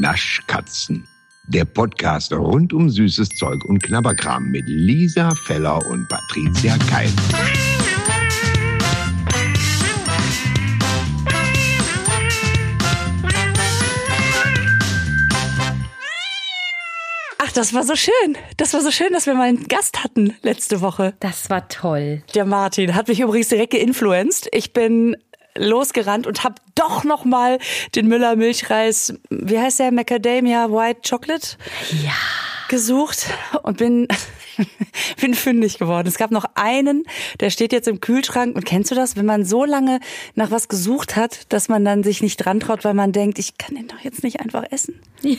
Naschkatzen. Der Podcast rund um süßes Zeug und Knabberkram mit Lisa Feller und Patricia Keil. Ach, das war so schön. Das war so schön, dass wir mal einen Gast hatten letzte Woche. Das war toll. Der Martin hat mich übrigens direkt geinfluenced. Ich bin losgerannt und habe doch noch mal den Müller Milchreis, wie heißt der, Macadamia White Chocolate? Ja. gesucht und bin bin fündig geworden. Es gab noch einen, der steht jetzt im Kühlschrank und kennst du das, wenn man so lange nach was gesucht hat, dass man dann sich nicht dran traut, weil man denkt, ich kann den doch jetzt nicht einfach essen. Ja.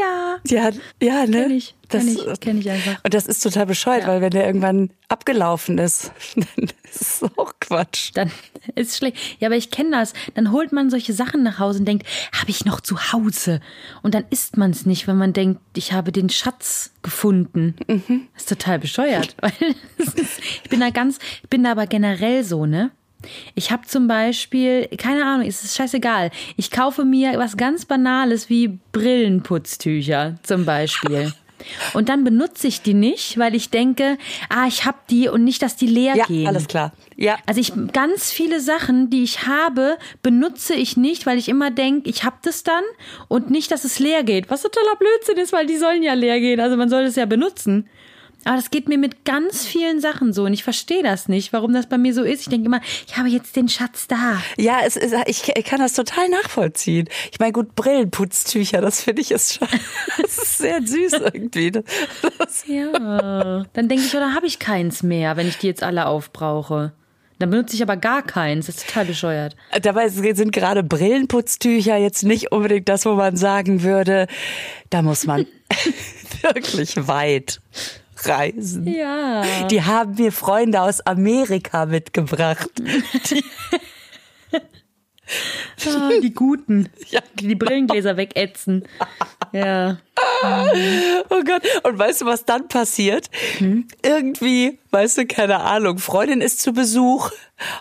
Ja. Ja, ja, ne? Kenn ich, kenn ich, kenn ich einfach. Und das ist total bescheuert, Ja. weil wenn der irgendwann abgelaufen ist, dann ist es auch Quatsch. Dann ist schlecht. Ja, aber ich kenne das. Dann holt man solche Sachen nach Hause und denkt, habe ich noch zu Hause? Und dann isst man es nicht, wenn man denkt, ich habe den Schatz gefunden. Mhm. Das ist total bescheuert. Weil es ist- ich bin da ganz, ich bin da aber generell so, ne? Ich habe zum Beispiel, keine Ahnung, es ist scheißegal. Ich kaufe mir was ganz Banales wie Brillenputztücher zum Beispiel. Und dann benutze ich die nicht, weil ich denke, ah, ich habe die und nicht, dass die leer Ja, gehen. alles klar. Ja. Also ich ganz viele Sachen, die ich habe, benutze ich nicht, weil ich immer denke, ich habe das dann und nicht, dass es leer geht. Was totaler Blödsinn ist, weil die sollen ja leer gehen. Also man soll es ja benutzen. Aber das geht mir mit ganz vielen Sachen so und ich verstehe das nicht, warum das bei mir so ist. Ich denke immer, ich habe jetzt den Schatz da. Ja, es ist, ich, ich kann das total nachvollziehen. Ich meine, gut, Brillenputztücher, das finde ich ist schon, das ist sehr süß irgendwie. Das, Ja. Dann denke ich, oder habe ich keins mehr, wenn ich die jetzt alle aufbrauche. Dann benutze ich aber gar keins. Das ist total bescheuert. dabei sind gerade Brillenputztücher jetzt nicht unbedingt das, wo man sagen würde, da muss man wirklich weit reisen. Ja. Die haben mir Freunde aus Amerika mitgebracht. Ah, die Guten. Ja, Die die Brillengläser wegätzen. Ja. Oh Gott. Und weißt du, was dann passiert? Irgendwie, weißt du, keine Ahnung, Freundin ist zu Besuch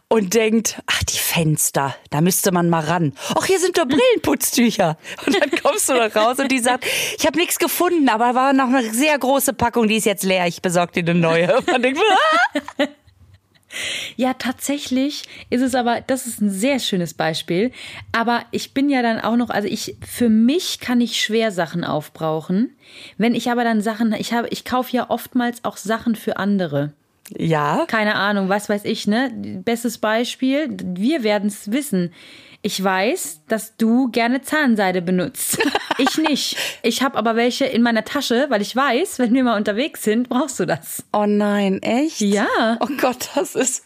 und denkt, ach, die Fenster, da müsste man mal ran. Ach, hier sind doch Brillenputztücher. Und dann kommst du noch raus und die sagt, ich habe nichts gefunden, aber war noch eine sehr große Packung, die ist jetzt leer, ich besorge dir eine neue. Und man denkt, ah! Ja, tatsächlich ist es aber, das ist ein sehr schönes Beispiel. Aber ich bin ja dann auch noch, also ich, für mich kann ich schwer Sachen aufbrauchen. Wenn ich aber dann Sachen, ich habe, ich kaufe ja oftmals auch Sachen für andere. Ja, Keine Ahnung, was weiß ich, ne? Bestes Beispiel, wir werden es wissen. Ich weiß, dass du gerne Zahnseide benutzt. Ich nicht. Ich habe aber welche in meiner Tasche, weil ich weiß, wenn wir mal unterwegs sind, brauchst du das. Oh nein, echt? Ja. Oh Gott, das ist.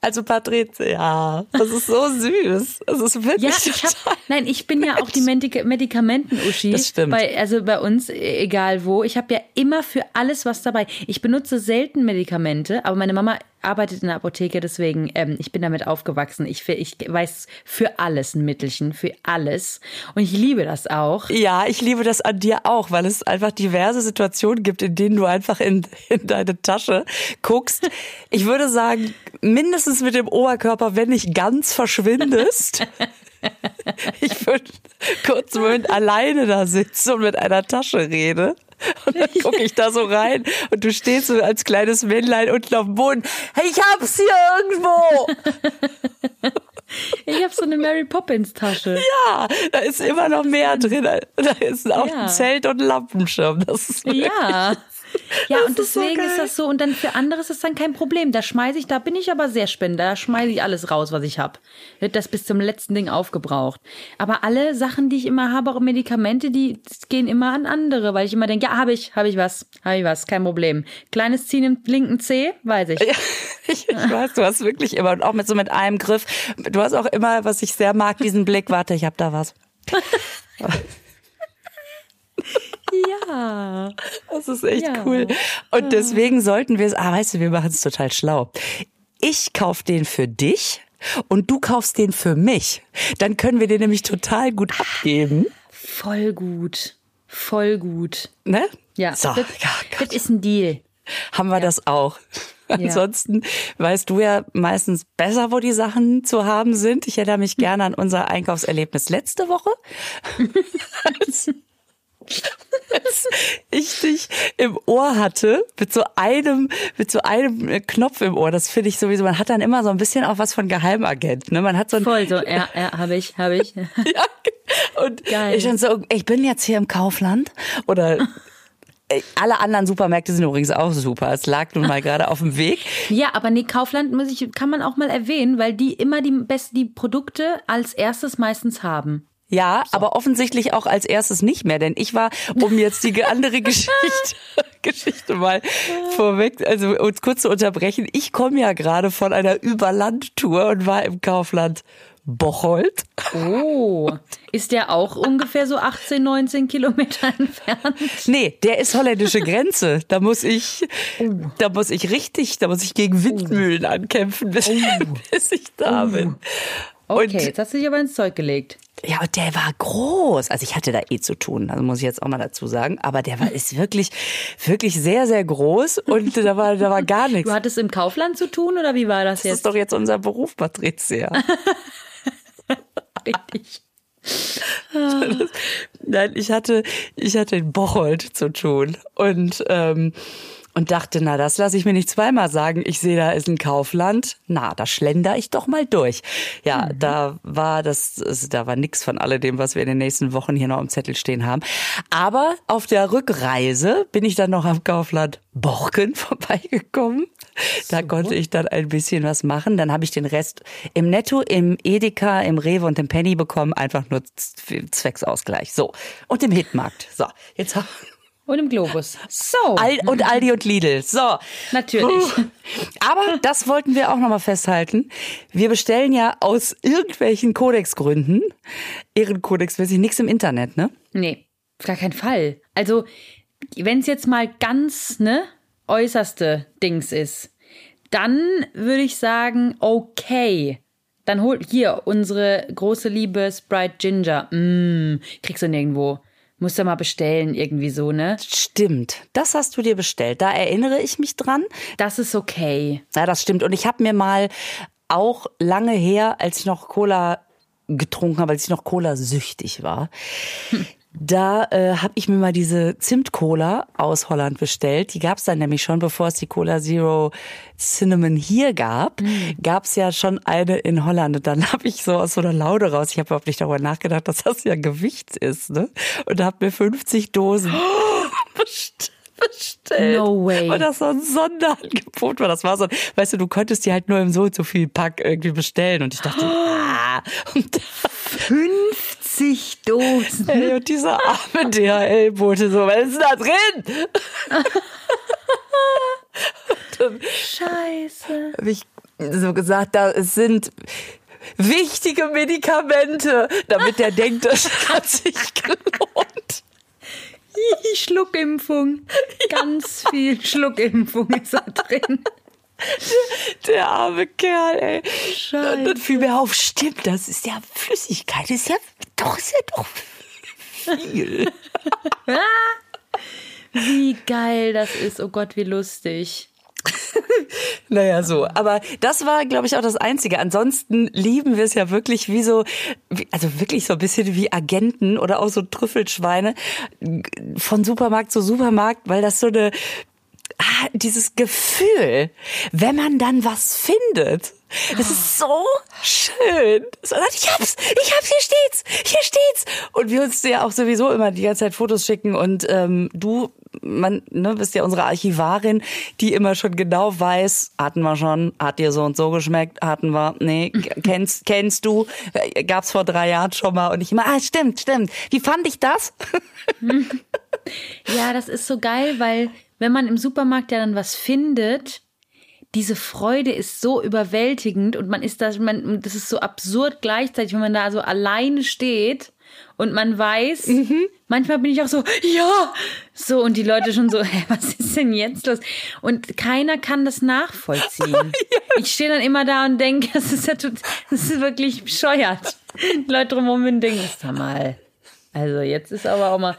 Also Patricia, das ist so süß. Das ist wirklich. Ja, ich hab, nein, ich bin ja auch die Medika Medikamenten-Uschi. Das stimmt. Bei, also bei uns, e- egal wo. Ich habe ja immer für alles was dabei. Ich benutze selten Medikamente, aber meine Mama arbeitet in der Apotheke, deswegen, ähm, ich bin damit aufgewachsen. Ich, ich weiß für alles ein Mittelchen, für alles. Und ich liebe das auch. Ja, ich liebe das an dir auch, weil es einfach diverse Situationen gibt, in denen du einfach in, in deine Tasche guckst. Ich würde sagen, mindestens mit dem Oberkörper, wenn nicht ganz verschwindest. Ich würde kurz Moment alleine da sitzen und mit einer Tasche rede. Und dann gucke ich da so rein und du stehst so als kleines Männlein unten auf dem Boden. Hey, ich hab's hier irgendwo. Ich habe so eine Mary Poppins Tasche. Ja, da ist immer noch mehr drin. Da ist auch Ja. ein Zelt und ein Lampenschirm. Das ist Ja. Ja, und ist so deswegen ist, das so. Und dann für andere ist das dann kein Problem. Da schmeiße ich, da bin ich aber sehr spender. Da schmeiße ich alles raus, was ich habe. Wird das bis zum letzten Ding aufgebraucht. Aber alle Sachen, die ich immer habe, auch Medikamente, die gehen immer an andere, weil ich immer denke, ja, habe ich, habe ich was, habe ich was, kein Problem. Kleines Ziehen im linken Zeh, weiß ich. Ich, ich weiß, du hast wirklich immer und auch mit so mit einem Griff. Du hast auch immer, was ich sehr mag, diesen Blick. Warte, ich hab da was. Ja. Das ist echt Ja. cool. Und deswegen sollten wir es. Ah, weißt du, wir machen es total schlau. Ich kauf den für dich und du kaufst den für mich. Dann können wir den nämlich total gut abgeben. Voll gut. Voll gut. Ne? Ja. So, das, ja das ist ein Deal. haben wir das auch. Ansonsten weißt du ja meistens besser, wo die Sachen zu haben sind. Ich erinnere mich gerne an unser Einkaufserlebnis letzte Woche. ich dich im Ohr hatte, mit so einem, mit so einem Knopf im Ohr. Das finde ich sowieso, man hat dann immer so ein bisschen auch was von Geheimagent. Ne? Man hat so ein, Voll so, ja, ja, habe ich, habe ich. ja, und Geil. ich dann so, ich bin jetzt hier im Kaufland oder alle anderen Supermärkte sind übrigens auch super. Es lag nun mal gerade auf dem Weg. Ja, aber nee, Kaufland muss ich, kann man auch mal erwähnen, weil die immer die besten die Produkte als erstes meistens haben. Ja, aber offensichtlich auch als erstes nicht mehr, denn ich war, um jetzt die andere Geschichte, Geschichte mal vorweg, also uns kurz zu unterbrechen, ich komme ja gerade von einer Überlandtour und war im Kaufland Bocholt. Oh, ist der auch ungefähr so 18, 19 Kilometer entfernt? Nee, der ist holländische Grenze. Da muss ich, da muss ich richtig, da muss ich gegen Windmühlen ankämpfen, bis, bis ich da bin. Okay, Und jetzt hast du dich aber ins Zeug gelegt. Ja, und der war groß. Also ich hatte da eh zu tun, also muss ich jetzt auch mal dazu sagen. Aber der war ist wirklich, wirklich sehr, sehr groß und da war, da war gar nichts. Du hattest im Kaufland zu tun oder wie war das Das ist jetzt? doch jetzt unser Beruf, Patricia. richtig. Nein, ich hatte, ich hatte in Bocholt zu tun und ähm, und dachte, na, das lasse ich mir nicht zweimal sagen. Ich sehe, da ist ein Kaufland. Na, da schlender ich doch mal durch. Ja, da war das, es- da war nix von alledem, was wir in den nächsten Wochen hier noch am Zettel stehen haben. Aber auf der Rückreise bin ich dann noch am Kaufland Borken vorbeigekommen. Da konnte ich dann ein bisschen was machen. Dann habe ich den Rest im Netto, im Edeka, im Rewe und im Penny bekommen. Einfach nur Zwecksausgleich. So. Und im Hitmarkt. So. Jetzt haben Und im Globus. So. Al und Aldi und Lidl. So. Natürlich. Aber das wollten wir auch nochmal festhalten. Wir bestellen ja aus irgendwelchen Kodexgründen, Ehrenkodex-mäßig, nichts im Internet, ne? Nee, auf gar keinen Fall. Also, wenn es jetzt mal ganz, ne, äußerste Dings ist, dann würde ich sagen, okay. Dann hol hier unsere große Liebe Sprite Ginger. Mm, kriegst du nirgendwo. Musst du mal bestellen, irgendwie so, ne? Stimmt. Das hast du dir bestellt. Da erinnere ich mich dran. Das ist okay. Ja, das stimmt. Und ich habe mir mal auch lange her, als ich noch Cola getrunken habe, als ich noch Cola süchtig war, da äh, habe ich mir mal diese Zimt-Cola aus Holland bestellt. Die gab's dann nämlich schon, bevor es die Cola Zero Cinnamon hier gab, gab's ja schon eine in Holland. Und dann habe ich so aus so einer Laune raus, ich habe überhaupt nicht darüber nachgedacht, dass das ja Gewicht ist, ne? Und habe mir 50 Dosen best- bestellt. No way. Und das so ein Sonderangebot war. Das war so, ein- weißt du, du konntest die halt nur im so und so viel Pack irgendwie bestellen. Und ich dachte, ah. Und, 50 Dosen. ey, und dieser arme DHL-Bote so, was ist da drin? Scheiße. Habe ich so gesagt, da sind wichtige Medikamente, damit der denkt, das hat sich gelohnt. Schluckimpfung. Ganz viel Schluckimpfung ist da drin. Der arme Kerl, ey. Scheiße. Und dann fiel mir auf, stimmt, das ist ja Flüssigkeit, das ist ja doch, ist ja doch viel. Wie geil das ist. Oh Gott, wie lustig. Naja, so. Aber das war, glaube ich, auch das Einzige. Ansonsten lieben wir es ja wirklich wie so, wie, also wirklich so ein bisschen wie Agenten oder auch so Trüffelschweine von Supermarkt zu Supermarkt, weil das so eine, ah, dieses Gefühl, wenn man dann was findet. Das ist so schön. Ich hab's, ich hab's, hier steht's, hier steht's. Und wir uns ja auch sowieso immer die ganze Zeit Fotos schicken und ähm, du, man, ne, bist ja unsere Archivarin, die immer schon genau weiß, hatten wir schon, hat dir so und so geschmeckt, hatten wir, nee, kennst, kennst du, Äh, gab's vor drei Jahren schon mal und ich immer, ah, stimmt, stimmt. Wie fand ich das? Ja, das ist so geil, weil wenn man im Supermarkt ja dann was findet, diese Freude ist so überwältigend und man ist da, man, das ist so absurd gleichzeitig, wenn man da so alleine steht und man weiß, manchmal bin ich auch so, ja, so und die Leute schon so, hä, was ist denn jetzt los? Und keiner kann das nachvollziehen. Ich stehe dann immer da und denke, das ist ja total, das ist wirklich bescheuert. Die Leute drumherum denken, sag mal, Also jetzt ist aber auch mal,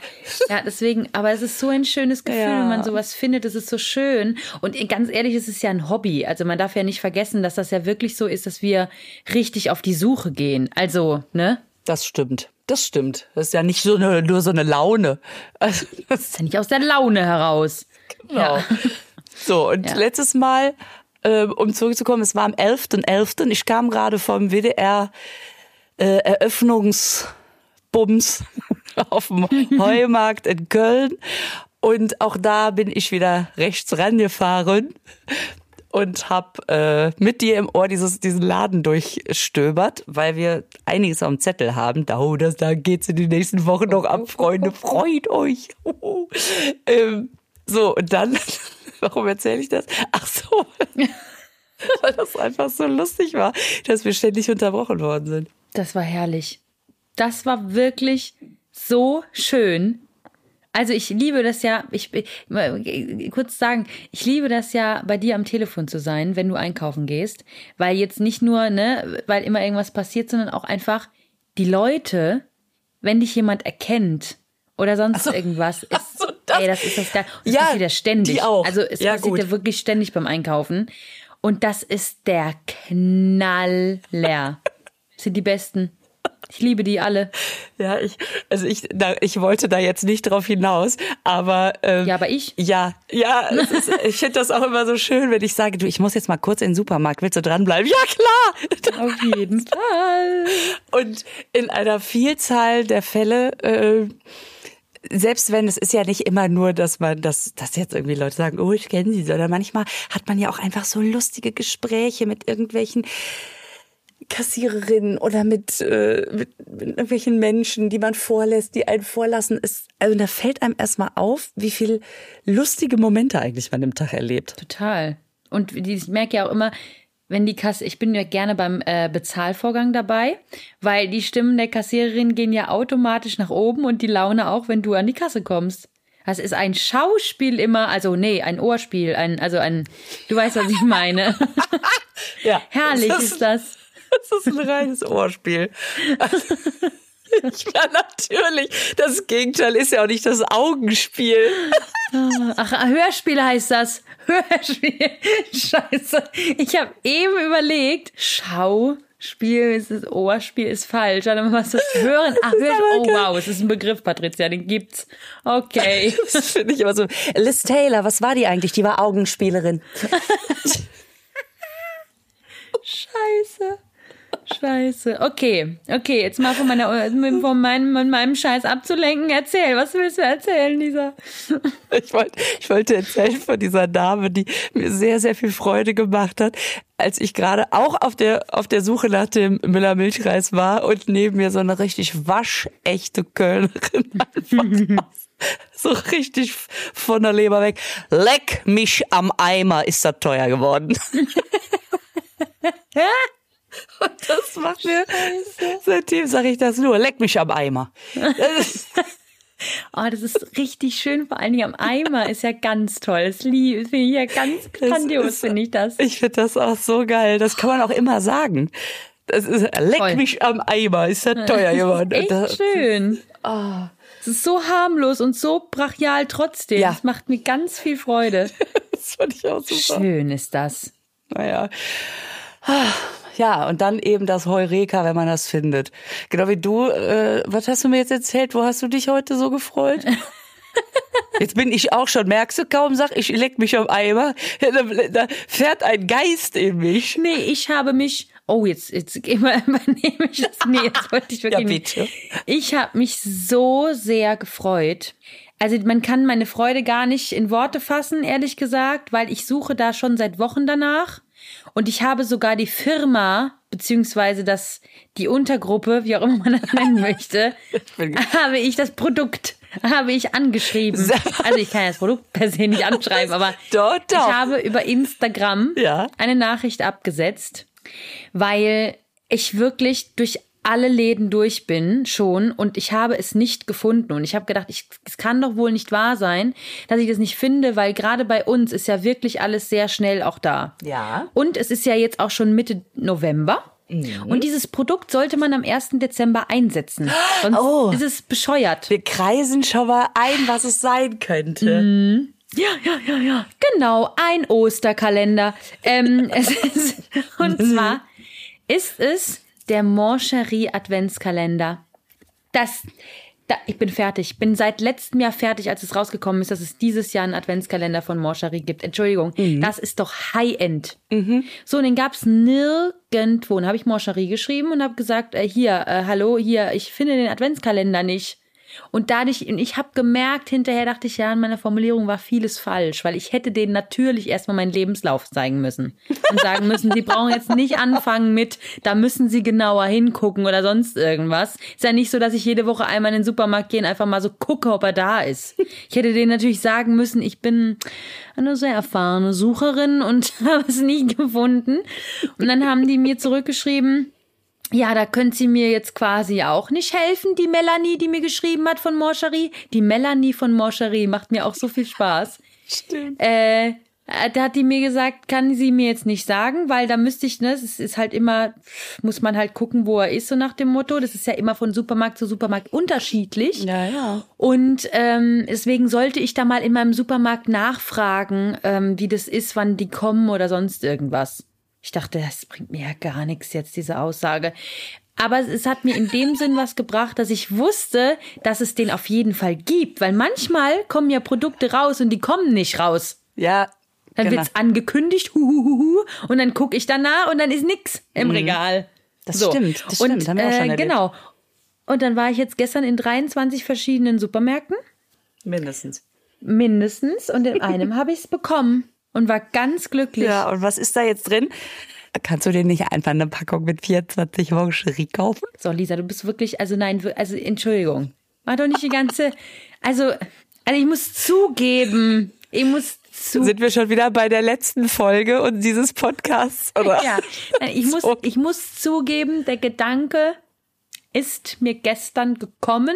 ja, deswegen, aber es ist so ein schönes Gefühl, Ja. wenn man sowas findet, es ist so schön. Und ganz ehrlich, es ist ja ein Hobby. Also man darf ja nicht vergessen, dass das ja wirklich so ist, dass wir richtig auf die Suche gehen. Also, ne? Das stimmt. Das stimmt. Das ist ja nicht so eine, nur so eine Laune. Also, das ist ja nicht aus der Laune heraus. Genau. Ja. So, und Ja. letztes Mal, äh, um zurückzukommen, es war am 11.11. Ich kam gerade vom WDR äh, Eröffnungsbums auf dem Heumarkt in Köln. Und auch da bin ich wieder rechts rangefahren und hab äh, mit dir im Ohr dieses, diesen Laden durchstöbert, weil wir einiges am Zettel haben. Da, oh, das, da geht's in den nächsten Wochen noch ab, Freunde. Freut euch. ähm, so, und dann, warum erzähle ich das? Ach so, weil das einfach so lustig war, dass wir ständig unterbrochen worden sind. Das war herrlich. Das war wirklich so schön. Also ich liebe das ja, ich ich- kurz sagen, ich liebe das ja, bei dir am Telefon zu sein, wenn du einkaufen gehst, weil jetzt nicht nur, ne, weil immer irgendwas passiert, sondern auch einfach die Leute, wenn dich jemand erkennt oder sonst irgendwas, ist, so, das- ey, das ist das geil. Und das Ja, passiert ja ständig. die auch. Also es Ja, passiert gut. ja wirklich ständig beim Einkaufen. Und das ist der Knaller. Das sind die Besten. Ich liebe die alle. Ja, ich, also ich, da, ich wollte da jetzt nicht drauf hinaus, aber ähm, Ja, aber ich. Ja, ja, ist, ich finde das auch immer so schön, wenn ich sage, du, ich muss jetzt mal kurz in den Supermarkt, willst du dranbleiben? Ja, klar! Auf jeden Fall. Und in einer Vielzahl der Fälle, äh, selbst wenn es ist ja nicht immer nur, dass man, dass, dass jetzt irgendwie Leute sagen, oh, ich kenne sie, sondern manchmal hat man ja auch einfach so lustige Gespräche mit irgendwelchen Kassiererinnen oder mit, äh, mit, mit irgendwelchen Menschen, die man vorlässt, die einen vorlassen. Es, also da fällt einem erstmal auf, wie viel lustige Momente eigentlich man im Tag erlebt. Total. Und ich merke ja auch immer, wenn die Kasse, ich bin ja gerne beim äh, Bezahlvorgang dabei, weil die Stimmen der Kassiererin gehen ja automatisch nach oben und die Laune auch, wenn du an die Kasse kommst. Das ist ein Schauspiel immer, also nee, ein Ohrspiel, ein, also ein, du weißt, was ich meine. Ja, Herrlich das ist das. Das ist ein reines Ohrspiel. Ja, natürlich. Das Gegenteil ist ja auch nicht das Augenspiel. Ach, Hörspiel heißt das. Hörspiel. Scheiße. Ich habe eben überlegt, Schauspiel ist das Ohrspiel ist falsch. Warte mal, was das Hören? Ach, Hörspiel. Oh wow, es ist ein Begriff, Patricia, den gibt's. Okay. Das finde ich immer so. Liz Taylor, was war die eigentlich? Die war Augenspielerin. Scheiße. Scheiße. Okay, okay, jetzt mal von, meiner, von, meinem, von meinem Scheiß abzulenken. Erzähl, was willst du erzählen, Lisa? Ich wollte, ich wollte erzählen von dieser Dame, die mir sehr, sehr viel Freude gemacht hat, als ich gerade auch auf der, auf der Suche nach dem Müller-Milchreis war und neben mir so eine richtig waschechte Kölnerin einfach so richtig von der Leber weg. Leck mich am Eimer, ist das teuer geworden. Und das macht mir, seitdem sage ich das nur, leck mich am Eimer. Das ist- Oh, das ist richtig schön, vor allen Dingen am Eimer ist ja ganz toll. Das lieb- das finde ich ja ganz grandios, finde ich das. Ich finde das auch so geil. Das kann man auch immer sagen. Das ist, leck Toll. mich am Eimer, ist das teuer geworden. Echt Das- schön. Es ist so harmlos und so brachial trotzdem. Ja. Das macht mir ganz viel Freude. Das fand ich auch super. Schön ist das. Naja. Ja, und dann eben das Heureka, wenn man das findet. Genau wie du, äh, was hast du mir jetzt erzählt? Wo hast du dich heute so gefreut? Jetzt bin ich auch schon, merkst du, kaum sag ich, leck mich am Eimer, da, fährt ein Geist in mich. Nee, ich habe mich. Oh, jetzt, jetzt immer- übernehme ich das. Nee, jetzt wollte ich wirklich Ja, nicht. bitte. Ich habe mich so sehr gefreut. Also man kann meine Freude gar nicht in Worte fassen, ehrlich gesagt, weil ich suche da schon seit Wochen danach. Und ich habe sogar die Firma, beziehungsweise das, die Untergruppe, wie auch immer man das nennen möchte, habe ich das Produkt, habe ich angeschrieben. Also ich kann das Produkt per se nicht anschreiben, aber Doch, doch. ich habe über Instagram Ja. eine Nachricht abgesetzt, weil ich wirklich durch alle Läden durch bin schon und ich habe es nicht gefunden und ich habe gedacht, ich, es kann doch wohl nicht wahr sein, dass ich das nicht finde, weil gerade bei uns ist ja wirklich alles sehr schnell auch da. Ja. Und es ist ja jetzt auch schon Mitte November. Und dieses Produkt sollte man am 1. Dezember einsetzen. Sonst Oh. ist es bescheuert. Wir kreisen schon mal ein, was es sein könnte. Ja, ja, ja, ja. Genau, ein Osterkalender. ähm, es ist, und zwar ist es der Moncherie Adventskalender. Das, da, ich bin fertig. Ich bin seit letztem Jahr fertig, als es rausgekommen ist, dass es dieses Jahr einen Adventskalender von Moncherie gibt. Entschuldigung, das ist doch High-End. So, und den gab's nirgendwo. Und habe ich Moncherie geschrieben und habe gesagt, äh, hier, äh, hallo, hier, ich finde den Adventskalender nicht. Und dadurch, ich habe gemerkt, hinterher dachte ich, ja, in meiner Formulierung war vieles falsch, weil ich hätte denen natürlich erstmal meinen Lebenslauf zeigen müssen und sagen müssen, sie brauchen jetzt nicht anfangen mit, da müssen sie genauer hingucken oder sonst irgendwas. Ist ja nicht so, dass ich jede Woche einmal in den Supermarkt gehe und einfach mal so gucke, ob er da ist. Ich hätte denen natürlich sagen müssen, ich bin eine sehr erfahrene Sucherin und habe es nie gefunden. Und dann haben die mir zurückgeschrieben, ja, da könnt sie mir jetzt quasi auch nicht helfen, die Melanie, die mir geschrieben hat von Morcherie. Die Melanie von Morcherie macht mir auch so viel Spaß. Stimmt. Äh, äh, da hat die mir gesagt, kann sie mir jetzt nicht sagen, weil da müsste ich, ne, es ist halt immer, muss man halt gucken, wo er ist, so nach dem Motto. Das ist ja immer von Supermarkt zu Supermarkt unterschiedlich. Ja, ja. Und ähm, deswegen sollte ich da mal in meinem Supermarkt nachfragen, ähm, wie das ist, wann die kommen oder sonst irgendwas. Ich dachte, das bringt mir ja gar nichts jetzt, diese Aussage. Aber es hat mir in dem Sinn was gebracht, dass ich wusste, dass es den auf jeden Fall gibt. Weil manchmal kommen ja Produkte raus und die kommen nicht raus. Ja. Dann genau. wird's angekündigt, huhuhuhu, und dann gucke ich danach und dann ist nix im Regal. Mhm. Das stimmt, das und, stimmt, haben wir auch schon äh, erlebt. Genau. Und dann war ich jetzt gestern in 23 verschiedenen Supermärkten Mindestens. mindestens und in einem habe ich es bekommen und war ganz glücklich. Ja, und was ist da jetzt drin? Kannst du dir nicht einfach eine Packung mit 24 Moncherie kaufen? So, Lisa, du bist wirklich, also nein, also Entschuldigung. Mach doch nicht die ganze, also, also ich muss zugeben, ich muss zu, Sind wir schon wieder bei der letzten Folge und dieses Podcasts? Oder? ja, nein, ich muss, ich muss zugeben, der Gedanke ist mir gestern gekommen,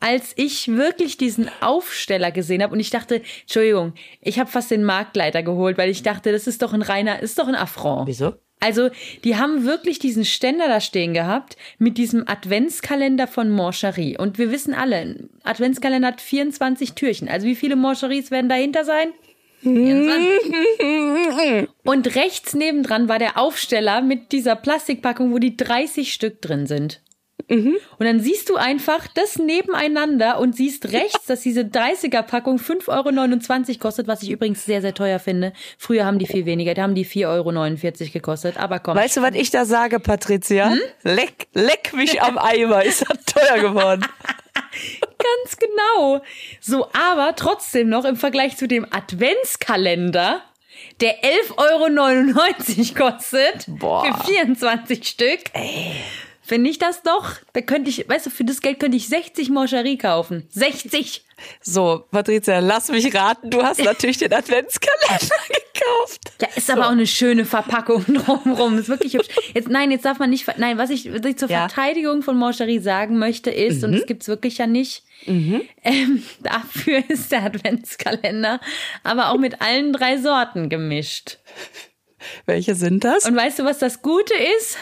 als ich wirklich diesen Aufsteller gesehen habe und ich dachte, Entschuldigung, ich habe fast den Marktleiter geholt, weil ich dachte, das ist doch ein reiner, ist doch ein Affront. Wieso? Also, die haben wirklich diesen Ständer da stehen gehabt mit diesem Adventskalender von Moncherie. Und wir wissen alle, ein Adventskalender hat 24 Türchen. Also, wie viele Moncheries werden dahinter sein? 24. Und rechts nebendran war der Aufsteller mit dieser Plastikpackung, wo die 30 Stück drin sind. Und dann siehst du einfach das nebeneinander und siehst rechts, dass diese 30er-Packung 5,29 Euro kostet, was ich übrigens sehr, sehr teuer finde. Früher haben die viel weniger, da haben die 4,49 Euro gekostet. Aber komm. Weißt du, was ich da sage, Patricia? Hm? Leck, leck mich am Eimer. Ist das teuer geworden? Ganz genau. So, aber trotzdem noch im Vergleich zu dem Adventskalender, der 11,99 Euro kostet Boah. für 24 Stück. Finde ich das doch, da könnte ich, weißt du, für das Geld könnte ich 60 Moncherie kaufen. 60! So, Patricia, lass mich raten. Du hast natürlich den Adventskalender gekauft. Ja, ist aber auch eine schöne Verpackung drumherum. Ist wirklich hübsch. Jetzt, nein, jetzt darf man nicht, nein, was ich, was ich zur Ja. Verteidigung von Moncherie sagen möchte ist, und das gibt's wirklich ja nicht, ähm, dafür ist der Adventskalender aber auch mit allen drei Sorten gemischt. Welche sind das? Und weißt du, was das Gute ist?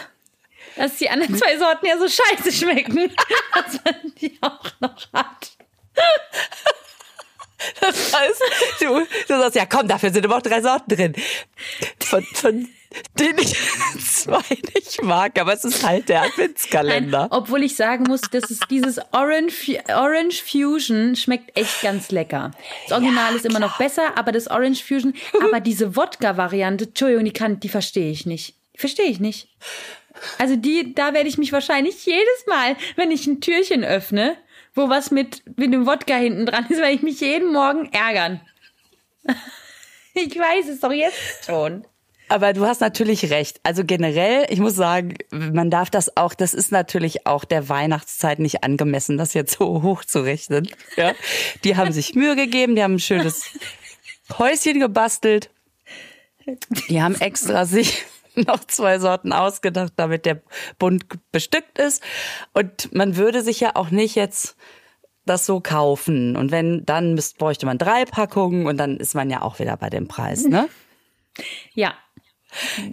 Dass die anderen zwei Sorten ja so scheiße schmecken, dass man die auch noch hat. Das heißt, du, du sagst, ja komm, dafür sind aber auch drei Sorten drin. Von, von denen ich zwei nicht mag, aber es ist halt der Adventskalender. Nein, obwohl ich sagen muss, dass es dieses Orange, Orange Fusion schmeckt echt ganz lecker. Das Original ist immer noch besser, aber das Orange Fusion, aber diese Wodka-Variante, Entschuldigung, die kann, die verstehe ich nicht. Verstehe ich nicht. Also die, da werde ich mich wahrscheinlich jedes Mal, wenn ich ein Türchen öffne, wo was mit, mit dem Wodka hinten dran ist, werde ich mich jeden Morgen ärgern. Ich weiß es doch jetzt schon. Aber du hast natürlich recht. Also generell, ich muss sagen, man darf das auch, das ist natürlich auch der Weihnachtszeit nicht angemessen, das jetzt so hoch zu rechnen. Ja? Die haben sich Mühe gegeben, die haben ein schönes Häuschen gebastelt. Die haben extra sich noch zwei Sorten ausgedacht, damit der bunt bestückt ist. Und man würde sich ja auch nicht jetzt das so kaufen. Und wenn, dann müsst, bräuchte man drei Packungen und dann ist man ja auch wieder bei dem Preis, ne? Ja.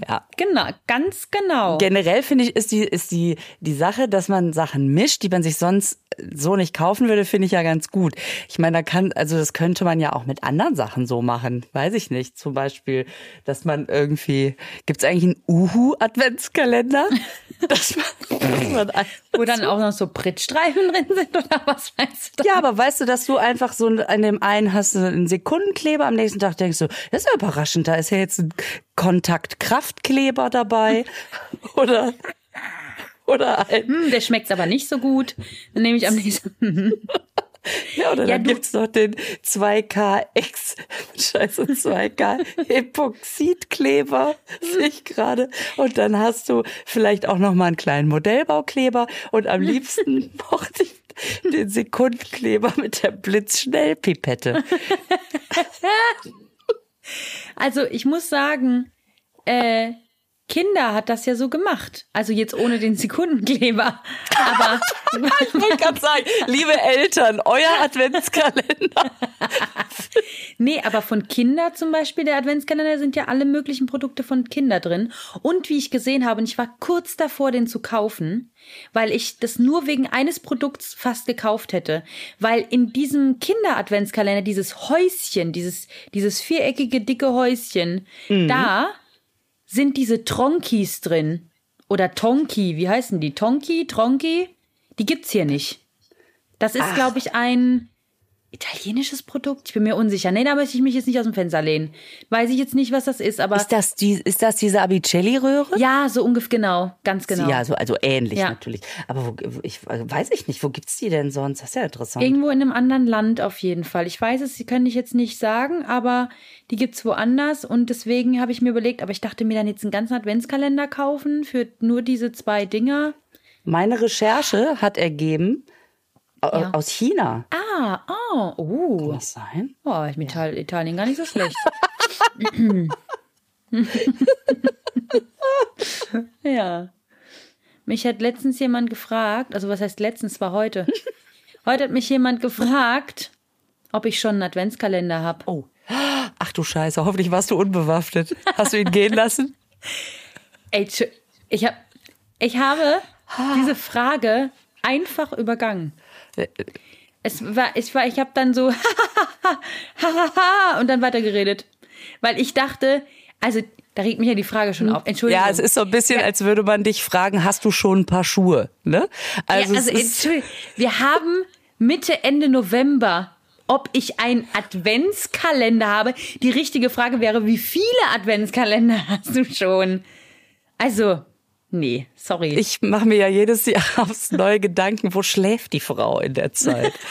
Ja. Genau, ganz genau. Generell finde ich, ist die, ist die, die Sache, dass man Sachen mischt, die man sich sonst so nicht kaufen würde, finde ich ja ganz gut. Ich meine, da kann, also das könnte man ja auch mit anderen Sachen so machen. Weiß ich nicht. Zum Beispiel, dass man irgendwie, gibt es eigentlich einen Uhu-Adventskalender? dass man, dass man Wo dann auch noch so Prittstreifen drin sind oder was meinst du? da? ja, aber weißt du, dass du einfach so an dem einen hast du einen Sekundenkleber, am nächsten Tag denkst du, das ist ja überraschend, da ist ja jetzt ein Kontaktkraftkleber dabei oder oder ein Hm, der schmeckt aber nicht so gut. Dann nehme ich am nächsten. ja, oder Ja, dann gibt's noch den 2K X Scheiße 2K Epoxidkleber sehe ich gerade und dann hast du vielleicht auch noch mal einen kleinen Modellbaukleber und am liebsten mochte ich den Sekundenkleber mit der Blitzschnellpipette. Also ich muss sagen, äh, Kinder hat das ja so gemacht. Also jetzt ohne den Sekundenkleber. Aber Ich wollte gerade sagen, liebe Eltern, euer Adventskalender. nee, aber von Kinder zum Beispiel, der Adventskalender sind ja alle möglichen Produkte von Kinder drin. Und wie ich gesehen habe, und ich war kurz davor, den zu kaufen, weil ich das nur wegen eines Produkts fast gekauft hätte. Weil in diesem Kinder-Adventskalender dieses Häuschen, dieses, dieses viereckige, dicke Häuschen, da sind diese Tronkis drin. Oder Tonki, wie heißen die? Tonki, Tronki? Die gibt's hier nicht. Das ist, glaube ich, ein italienisches Produkt. Ich bin mir unsicher. Nee, da möchte ich mich jetzt nicht aus dem Fenster lehnen. Weiß ich jetzt nicht, was das ist, aber Ist das, die, ist das diese Abicelli-Röhre? ja, so ungefähr genau, ganz genau. Ja, so, also ähnlich Ja. natürlich. Aber wo, ich weiß ich nicht, wo gibt's die denn sonst? Das ist ja interessant. Irgendwo in einem anderen Land auf jeden Fall. Ich weiß es, sie können ich jetzt nicht sagen, aber die gibt's woanders und deswegen habe ich mir überlegt, aber ich dachte mir dann jetzt einen ganzen Adventskalender kaufen für nur diese zwei Dinger. Meine Recherche hat ergeben, Ja. aus China. Ah, oh, oh. Kann das sein? Oh, ich mit Ital- Italien gar nicht so schlecht. ja. Mich hat letztens jemand gefragt, also was heißt letztens, war heute. Heute hat mich jemand gefragt, ob ich schon einen Adventskalender habe. Oh. Ach du Scheiße, hoffentlich warst du unbewaffnet. Hast du ihn gehen lassen? Ey, ich, hab, ich habe diese Frage einfach übergangen. Es war, ich war, ich habe dann so und dann weitergeredet, weil ich dachte, also da regt mich ja die Frage schon auf. Entschuldigung. Ja, es ist so ein bisschen, als würde man dich fragen, hast du schon ein paar Schuhe? Ne? Also, ja, also ist, Entschuldigung, wir haben Mitte Ende November. Ob ich einen Adventskalender habe? Die richtige Frage wäre, wie viele Adventskalender hast du schon? Also, nee, sorry. ich mache mir ja jedes Jahr aufs neue Gedanken, wo schläft die Frau in der Zeit?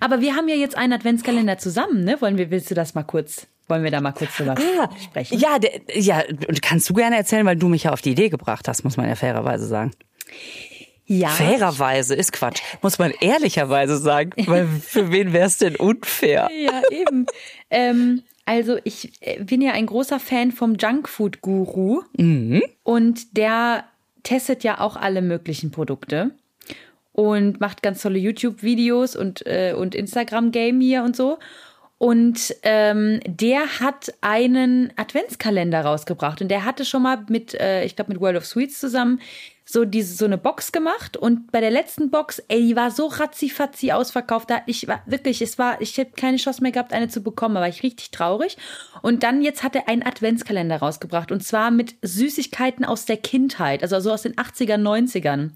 Aber wir haben ja jetzt einen Adventskalender zusammen, ne? Wollen wir, willst du das mal kurz, wollen wir da mal kurz drüber sprechen? ja, der, ja, und kannst du gerne erzählen, weil du mich ja auf die Idee gebracht hast, muss man ja fairerweise sagen. Ja. Fairerweise ist Quatsch, muss man ehrlicherweise sagen, weil für wen wäre es denn unfair? Ja, eben. ähm, also ich äh, bin ja ein großer Fan vom Junkfood-Guru. Und der testet ja auch alle möglichen Produkte und macht ganz tolle YouTube-Videos und, äh, und Instagram-Game hier und so. Und ähm, der hat einen Adventskalender rausgebracht. Und der hatte schon mal mit, äh, ich glaube mit World of Sweets zusammen so diese so eine Box gemacht und bei der letzten Box, ey, die war so ratzifatzi ausverkauft, da ich war wirklich, es war, ich hätte keine Chance mehr gehabt, eine zu bekommen, war ich richtig traurig. Und dann jetzt hat er einen Adventskalender rausgebracht und zwar mit Süßigkeiten aus der Kindheit, also so aus den 80ern, 90ern.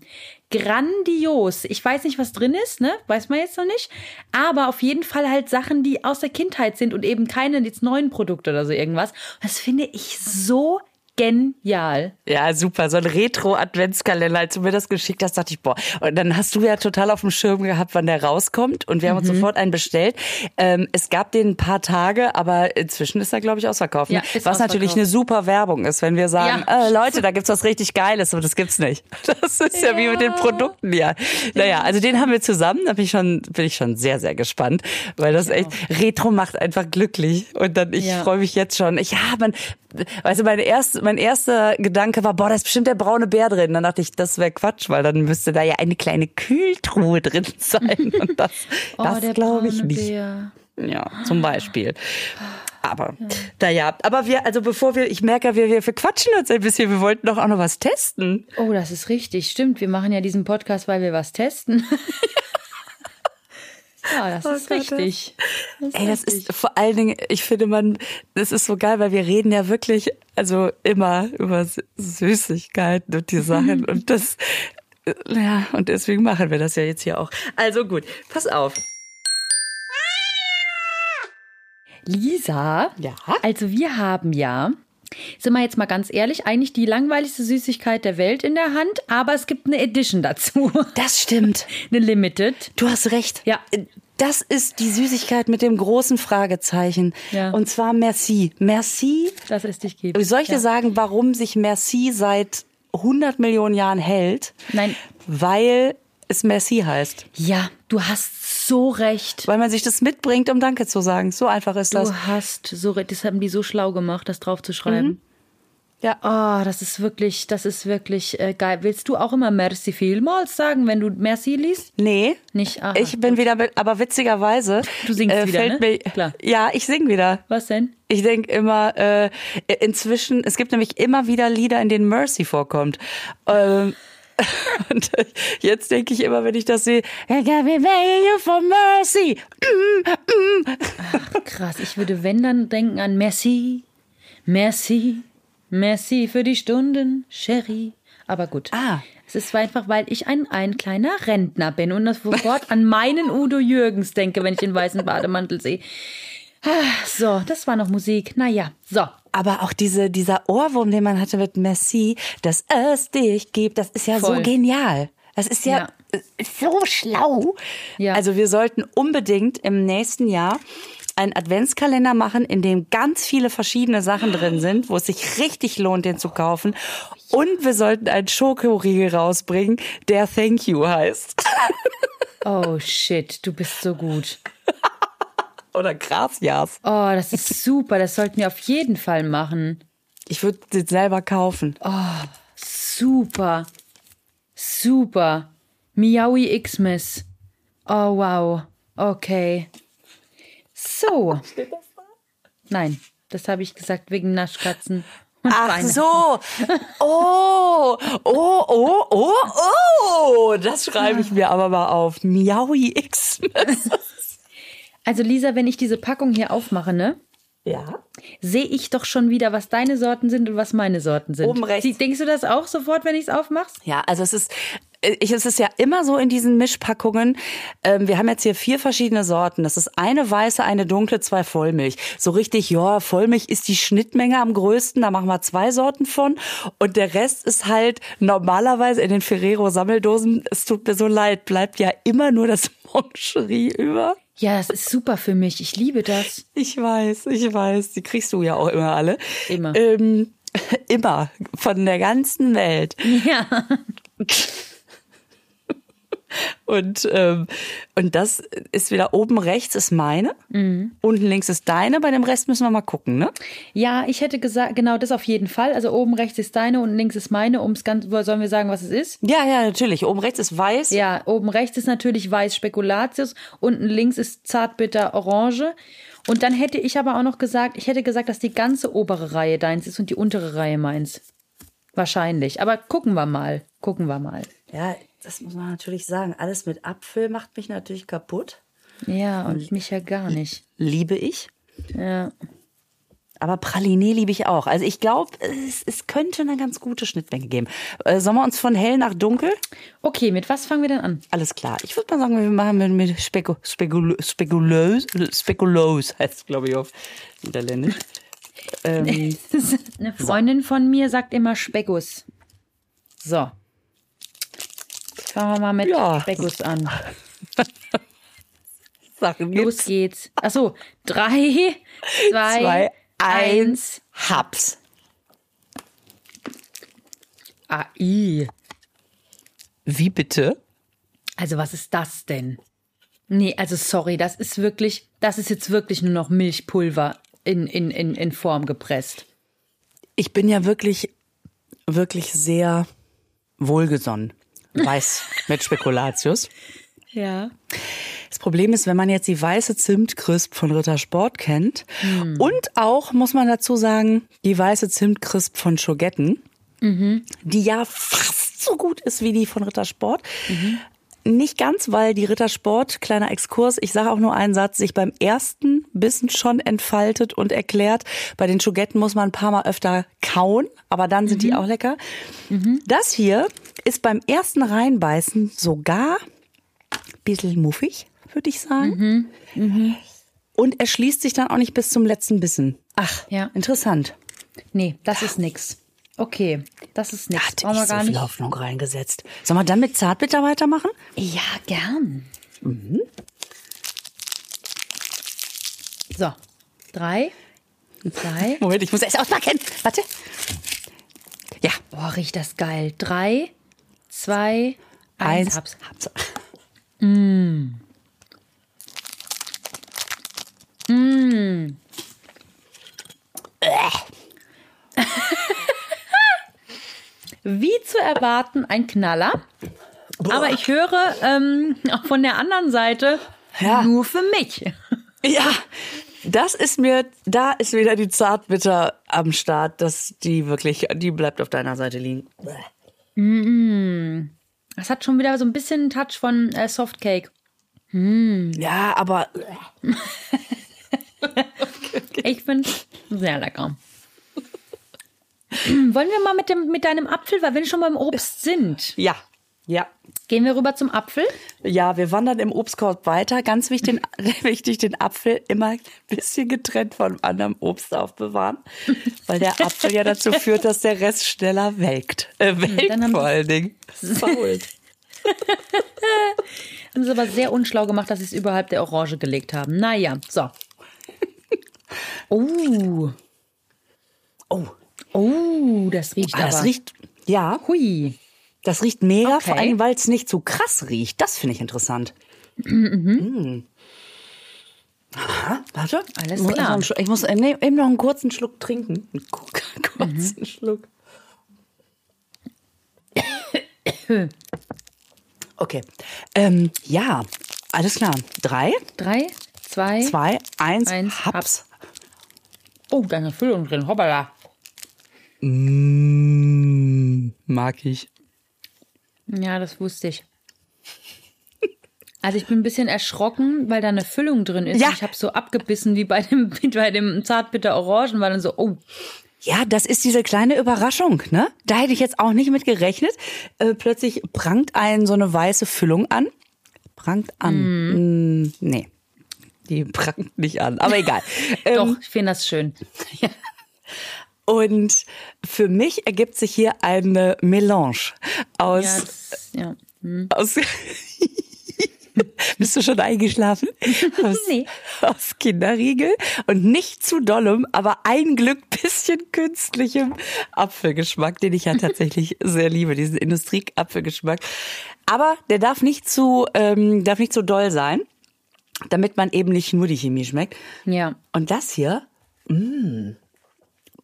Grandios. Ich weiß nicht, was drin ist, ne? Weiß man jetzt noch nicht. Aber auf jeden Fall halt Sachen, die aus der Kindheit sind und eben keine jetzt neuen Produkte oder so irgendwas. Das finde ich so genial. Ja, super. So ein Retro-Adventskalender. Als du mir das geschickt hast, dachte ich, boah. Und dann hast du ja total auf dem Schirm gehabt, wann der rauskommt. Und wir haben uns sofort einen bestellt. Ähm, es gab den ein paar Tage, aber inzwischen ist er, glaube ich, ausverkauft. Ja, ne? ist Was natürlich ausverkauft. eine super Werbung ist, wenn wir sagen, Ja. äh, Leute, da gibt's was richtig Geiles, aber das gibt's nicht. Das ist ja, wie mit den Produkten, ja. Naja, also den haben wir zusammen. Da bin ich schon, bin ich schon sehr, sehr gespannt, weil das echt, Retro macht einfach glücklich. Und dann, ich Ja. freue mich jetzt schon. Ich, ja, man, weißt du, meine erste, mein erster Gedanke war, boah, da ist bestimmt der braune Bär drin. Dann dachte ich, das wäre Quatsch, weil dann müsste da ja eine kleine Kühltruhe drin sein. Und das, Oh, das der glaube ich nicht. Bär. Ja, zum Beispiel. Aber, naja, aber wir, also bevor wir, ich merke, wir, wir verquatschen uns ein bisschen, wir wollten doch auch noch was testen. Oh, das ist richtig. Stimmt, wir machen ja diesen Podcast, weil wir was testen. ja, das Oh ist Gott, richtig. Das Ey, das richtig. ist vor allen Dingen, ich finde man, das ist so geil, weil wir reden ja wirklich, also immer über Süßigkeiten und die Sachen und das, ja, und deswegen machen wir das ja jetzt hier auch. Also gut, pass auf. Lisa, Ja? also wir haben ja, sind wir jetzt mal ganz ehrlich, eigentlich die langweiligste Süßigkeit der Welt in der Hand, aber es gibt eine Edition dazu. Das stimmt. eine Limited. Du hast recht. Ja. Das ist die Süßigkeit mit dem großen Fragezeichen. Ja. Und zwar Merci. Merci. Dass es dich gibt. Soll ich dir ja. sagen, warum sich Merci seit 100 Millionen Jahren hält? Nein. Weil es Merci heißt. Ja, du hast so recht. Weil man sich das mitbringt, um Danke zu sagen. So einfach ist das. Du hast so recht. Das haben die so schlau gemacht, das drauf zu schreiben. Ja. Oh, das ist wirklich, das ist wirklich äh, geil. Willst du auch immer Merci vielmals sagen, wenn du Merci liest? Nee. Nicht? Aha. Ich bin wieder, mit, aber witzigerweise. Du singst wieder, fällt ne? Mir, Klar. Ja, ich sing wieder. Was denn? Ich denk immer, äh, inzwischen, es gibt nämlich immer wieder Lieder, in denen Mercy vorkommt. Ähm, und jetzt denke ich immer, wenn ich das sehe, I got me you for mercy. Krass, ich würde, wenn dann denken an Merci, Merci, Merci für die Stunden, Sherry. Aber gut. Ah. Es ist einfach, weil ich ein, ein kleiner Rentner bin und das sofort an meinen Udo Jürgens denke, wenn ich den weißen Bademantel sehe. So, das war noch Musik. Naja, so. Aber auch diese, dieser Ohrwurm, den man hatte mit Merci, dass es dich gibt, das ist ja Voll. so genial. Das ist ja, Ja. äh, so schlau. Ja. Also wir sollten unbedingt im nächsten Jahr einen Adventskalender machen, in dem ganz viele verschiedene Sachen drin sind, wo es sich richtig lohnt, den zu kaufen. Und wir sollten einen Schokoriegel rausbringen, der Thank You heißt. Oh shit, du bist so gut. Oder Gracias. Oh, das ist super. Das sollten wir auf jeden Fall machen. Ich würde den selber kaufen. Super. Super. Miaui Xmas. Oh, wow. Okay. So. Nein, das habe ich gesagt wegen Naschkatzen. Ach so. Oh, oh, oh, oh, oh. Das schreibe ich mir aber mal auf. Miaui X. Also Lisa, wenn ich diese Packung hier aufmache, ne? Ja. Sehe ich doch schon wieder, was deine Sorten sind und was meine Sorten sind. Oben rechts. Sie- Denkst du das auch sofort, wenn ich es aufmache? Ja, also es ist, äh, ich, es ist ja immer so in diesen Mischpackungen. Ähm, wir haben jetzt hier vier verschiedene Sorten. Das ist eine weiße, eine dunkle, zwei Vollmilch. So richtig, ja, Vollmilch ist die Schnittmenge am größten. Da machen wir zwei Sorten von. Und der Rest ist halt normalerweise in den Ferrero Sammeldosen. Es tut mir so leid, bleibt ja immer nur das Moncherie über. Ja, das ist super für mich. Ich liebe das. Ich weiß, ich weiß. Die kriegst du ja auch immer alle. Immer. Ähm, immer. Von der ganzen Welt. Ja. Und, ähm, und das ist wieder oben rechts ist meine, Mhm. unten links ist deine. Bei dem Rest müssen wir mal gucken, ne? Ja, ich hätte gesagt, genau das auf jeden Fall. Also oben rechts ist deine und links ist meine. Ums ganz, sollen wir sagen, was es ist? Ja, ja, natürlich. Oben rechts ist weiß. Ja, oben rechts ist natürlich weiß Spekulatius, unten links ist zartbitter Orange. Und dann hätte ich aber auch noch gesagt, ich hätte gesagt, dass die ganze obere Reihe deins ist und die untere Reihe meins. Wahrscheinlich. Aber gucken wir mal. Gucken wir mal. Ja, das muss man natürlich sagen. Alles mit Apfel macht mich natürlich kaputt. Ja, und mich ja gar nicht. Liebe ich. Ja. Aber Praline liebe ich auch. Also ich glaube, es, es könnte eine ganz gute Schnittmenge geben. Äh, sollen wir uns von hell nach dunkel? Okay, mit was fangen wir denn an? Alles klar. Ich würde mal sagen, wir machen mit, mit Speku, Spekul, Spekulös, Spekulos heißt glaube ich auf Niederländisch. ähm, Eine Freundin von mir sagt immer Speckus. So. Fangen wir mal mit Ja. Speckus an. Sachen Los gibt's. geht's. Achso, drei, zwei, Zwei, eins. Haps. AI. Wie bitte? Also was ist das denn? Nee, also sorry, das ist wirklich, das ist jetzt wirklich nur noch Milchpulver in, in, in, in Form gepresst. Ich bin ja wirklich, wirklich sehr wohlgesonnen. Weiß mit Spekulatius. Ja. Das Problem ist, wenn man jetzt die weiße Zimtcrisp von Rittersport kennt und auch, muss man dazu sagen, die weiße Zimtcrisp von Schogetten, die ja fast so gut ist wie die von Rittersport. Nicht ganz, weil die Rittersport, kleiner Exkurs, ich sage auch nur einen Satz, sich beim ersten Bissen schon entfaltet und erklärt. Bei den Schogetten muss man ein paar Mal öfter kauen, aber dann sind die auch lecker. Das hier ist beim ersten Reinbeißen sogar ein bisschen muffig, würde ich sagen. Und er schließt sich dann auch nicht bis zum letzten Bissen. Ach, Ja. interessant. Nee, das ist nix. Okay, das ist Da nix. hatte ich wir so gar viel. Hoffnung reingesetzt. Sollen wir dann mit Zartbitter weitermachen? Ja, gern. So, drei, zwei. Moment, ich muss erst auspacken. Warte. Ja, Boah, riecht das geil. Drei, zwei, eins. eins. Hab's. Hab's. Wie zu erwarten, ein Knaller. Aber ich höre ähm, auch von der anderen Seite Ja. nur für mich. Ja, das ist mir, da ist wieder die Zartbitter am Start, dass die wirklich, die bleibt auf deiner Seite liegen. Das hat schon wieder so ein bisschen einen Touch von äh, Softcake. Ja, aber Ich finde sehr lecker. Wollen wir mal mit, dem, mit deinem Apfel, weil wir schon beim Obst sind, ja, ja. gehen wir rüber zum Apfel. Ja, wir wandern im Obstkorb weiter. Ganz wichtig, wichtig, den Apfel immer ein bisschen getrennt von anderem Obst aufbewahren, weil der Apfel ja dazu führt, dass der Rest schneller welkt. Äh, welkt vor allen Dingen. Fault. Haben sie aber sehr unschlau gemacht, dass sie es überhalb der Orange gelegt haben. Naja, so. Oh, Oh, oh, das riecht ah, das aber. riecht, ja, Hui. Das riecht mega, Okay. vor allem, weil es nicht so krass riecht. Das finde ich interessant. Mm. Aha, warte. Alles ich muss klar. noch einen Schluck- Ich muss äh, nee, eben noch einen kurzen Schluck trinken. Einen ku- kurzen Schluck. Okay. Ähm, ja, alles klar. Drei, Drei, zwei. zwei, eins, Eins, Haps. Oh, da ist eine Füllung drin. Hoppala. Mm, mag ich. Ja, das wusste ich. Also ich bin ein bisschen erschrocken, weil da eine Füllung drin ist. Ja. Ich habe so abgebissen wie bei dem, bei dem Zartbitter Orangen, weil dann so, oh, Ja, das ist diese kleine Überraschung, ne? Da hätte ich jetzt auch nicht mit gerechnet. Äh, plötzlich prangt einen so eine weiße Füllung an. Prangt an. Mm, nee. Die prangt nicht an, aber egal. ähm, doch, ich finde das schön. und für mich ergibt sich hier eine Melange aus, Ja, das, ja. aus Bist du schon eingeschlafen? Aus, Nee. aus Kinderriegel und nicht zu dollem, aber ein Glück bisschen künstlichem Apfelgeschmack, den ich ja tatsächlich sehr liebe, diesen Industrieapfelgeschmack. Aber der darf nicht zu, ähm, darf nicht zu doll sein, damit man eben nicht nur die Chemie schmeckt. Ja. Und das hier, mm,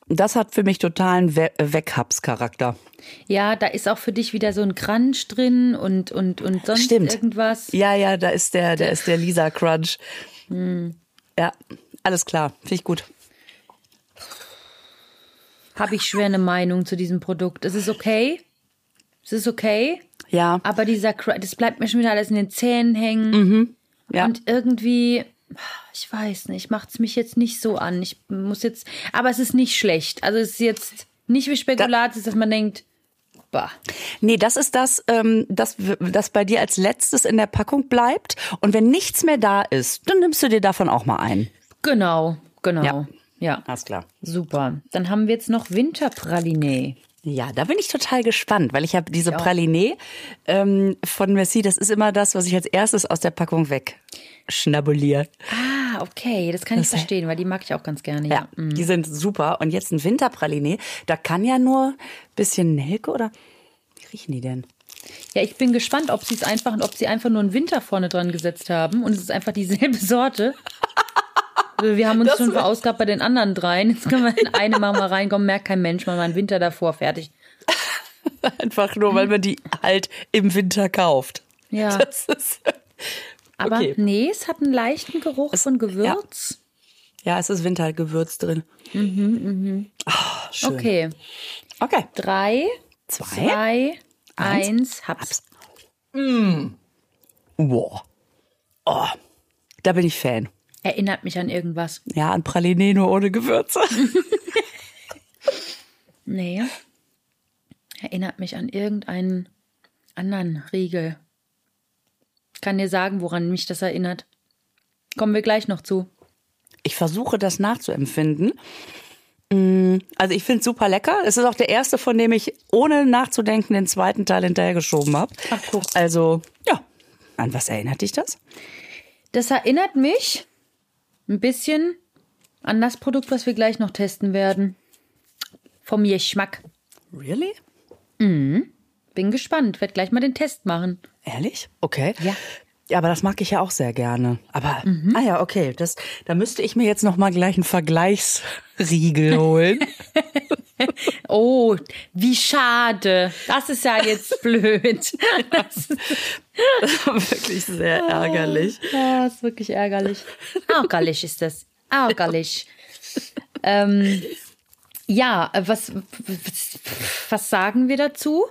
das hat für mich totalen We Weghabs-Charakter. Ja, da ist auch für dich wieder so ein Crunch drin und, und, und sonst Stimmt. irgendwas. Ja, ja, da ist der, da ist der Lisa Crunch. Ja, alles klar, finde ich gut. Habe ich schwer eine Meinung zu diesem Produkt. Es ist okay. Es ist okay. Ja, Aber dieser, Cr- das bleibt mir schon wieder alles in den Zähnen hängen. ja. Und irgendwie, ich weiß nicht, macht es mich jetzt nicht so an. Ich muss jetzt, aber es ist nicht schlecht. Also es ist jetzt nicht wie Spekulatius, dass man denkt, bah. Nee, das ist das, ähm, das, das bei dir als letztes in der Packung bleibt. Und wenn nichts mehr da ist, dann nimmst du dir davon auch mal ein. Genau, genau. Ja. Ja. Alles klar. Super. Dann haben wir jetzt noch Winterpraline. Ja, da bin ich total gespannt, weil ich habe diese Ich auch. Praline ähm, von Messi, das ist immer das, was ich als erstes aus der Packung wegschnabuliere. Ah, okay, das kann ich Das- verstehen, weil die mag ich auch ganz gerne. Ja, Ja. die sind super. Und jetzt ein Winterpraline, da kann ja nur ein bisschen Nelke oder wie riechen die denn? Ja, ich bin gespannt, ob sie es einfach, ob sie einfach nur einen Winter vorne dran gesetzt haben und es ist einfach dieselbe Sorte. Wir haben uns Das schon verausgabt bei den anderen dreien. Jetzt können wir in eine machen wir reinkommen, merkt kein Mensch, machen wir einen Winter davor, fertig. Einfach nur, weil man die halt im Winter kauft. Ja. Ist, Aber Okay. nee, es hat einen leichten Geruch von Gewürz. Ja, es ist Wintergewürz drin. Mhm, Ah, schön. Okay. Okay. Drei, Zwei. zwei, Eins. eins, hab's. Wow. Oh, da bin ich Fan. Erinnert mich an irgendwas. Ja, an Praline nur ohne Gewürze. Nee. Erinnert mich an irgendeinen anderen Riegel. Kann dir sagen, woran mich das erinnert. Kommen wir gleich noch zu. Ich versuche das nachzuempfinden. Mm, Also ich finde es super lecker. Es ist auch der erste, von dem ich ohne nachzudenken den zweiten Teil hinterhergeschoben habe. Ach, guck. Also, ja. An was erinnert dich das? Das erinnert mich ein bisschen an das Produkt, was wir gleich noch testen werden. Vom Geschmack. Really? Bin gespannt. Werd gleich mal den Test machen. Ehrlich? Okay. Ja. Ja, aber das mag ich ja auch sehr gerne. Aber, ah ja, okay. Das, da müsste ich mir jetzt noch mal gleich einen Vergleichsriegel holen. Oh, wie schade. Das ist ja jetzt blöd. Das war wirklich sehr ärgerlich. Ja, ist wirklich ärgerlich. Ärgerlich ist das. Ärgerlich. ähm, ja, was, was, was sagen wir dazu?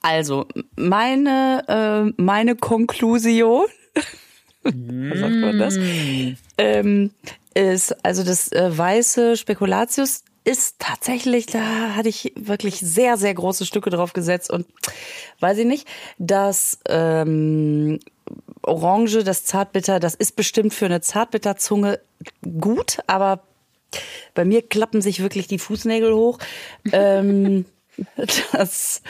Also, meine, äh, meine Konklusion, was sagt man das, ähm, ist, also das äh, weiße Spekulatius ist tatsächlich, da hatte ich wirklich sehr, sehr große Stücke drauf gesetzt und weiß ich nicht, das ähm, Orange, das Zartbitter, das ist bestimmt für eine Zartbitterzunge gut, aber bei mir klappen sich wirklich die Fußnägel hoch. ähm, das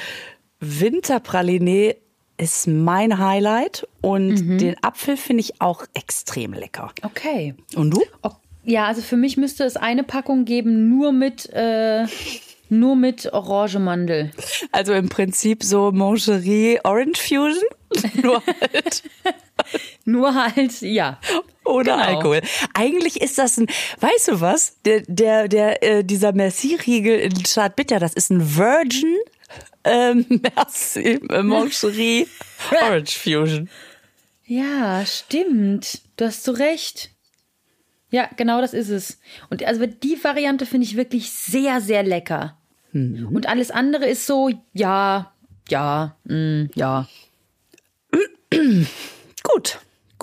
Winterpraliné ist mein Highlight und den Apfel finde ich auch extrem lecker. Okay. Und du? Ja, also für mich müsste es eine Packung geben, nur mit, äh, nur mit Orange Mandel. Also im Prinzip so Mangerie Orange Fusion, nur halt Nur halt, ja. ohne Genau. Alkohol. Eigentlich ist das ein, weißt du was? Der, der, der, äh, dieser Merci-Riegel in Chartbitter, das ist ein Virgin ähm, Merci äh, Mangerie Orange Fusion. Ja, stimmt. Du hast so recht. Ja, genau das ist es. Und also die Variante finde ich wirklich sehr, sehr lecker. Und alles andere ist so, ja, ja, mm, ja, Gut,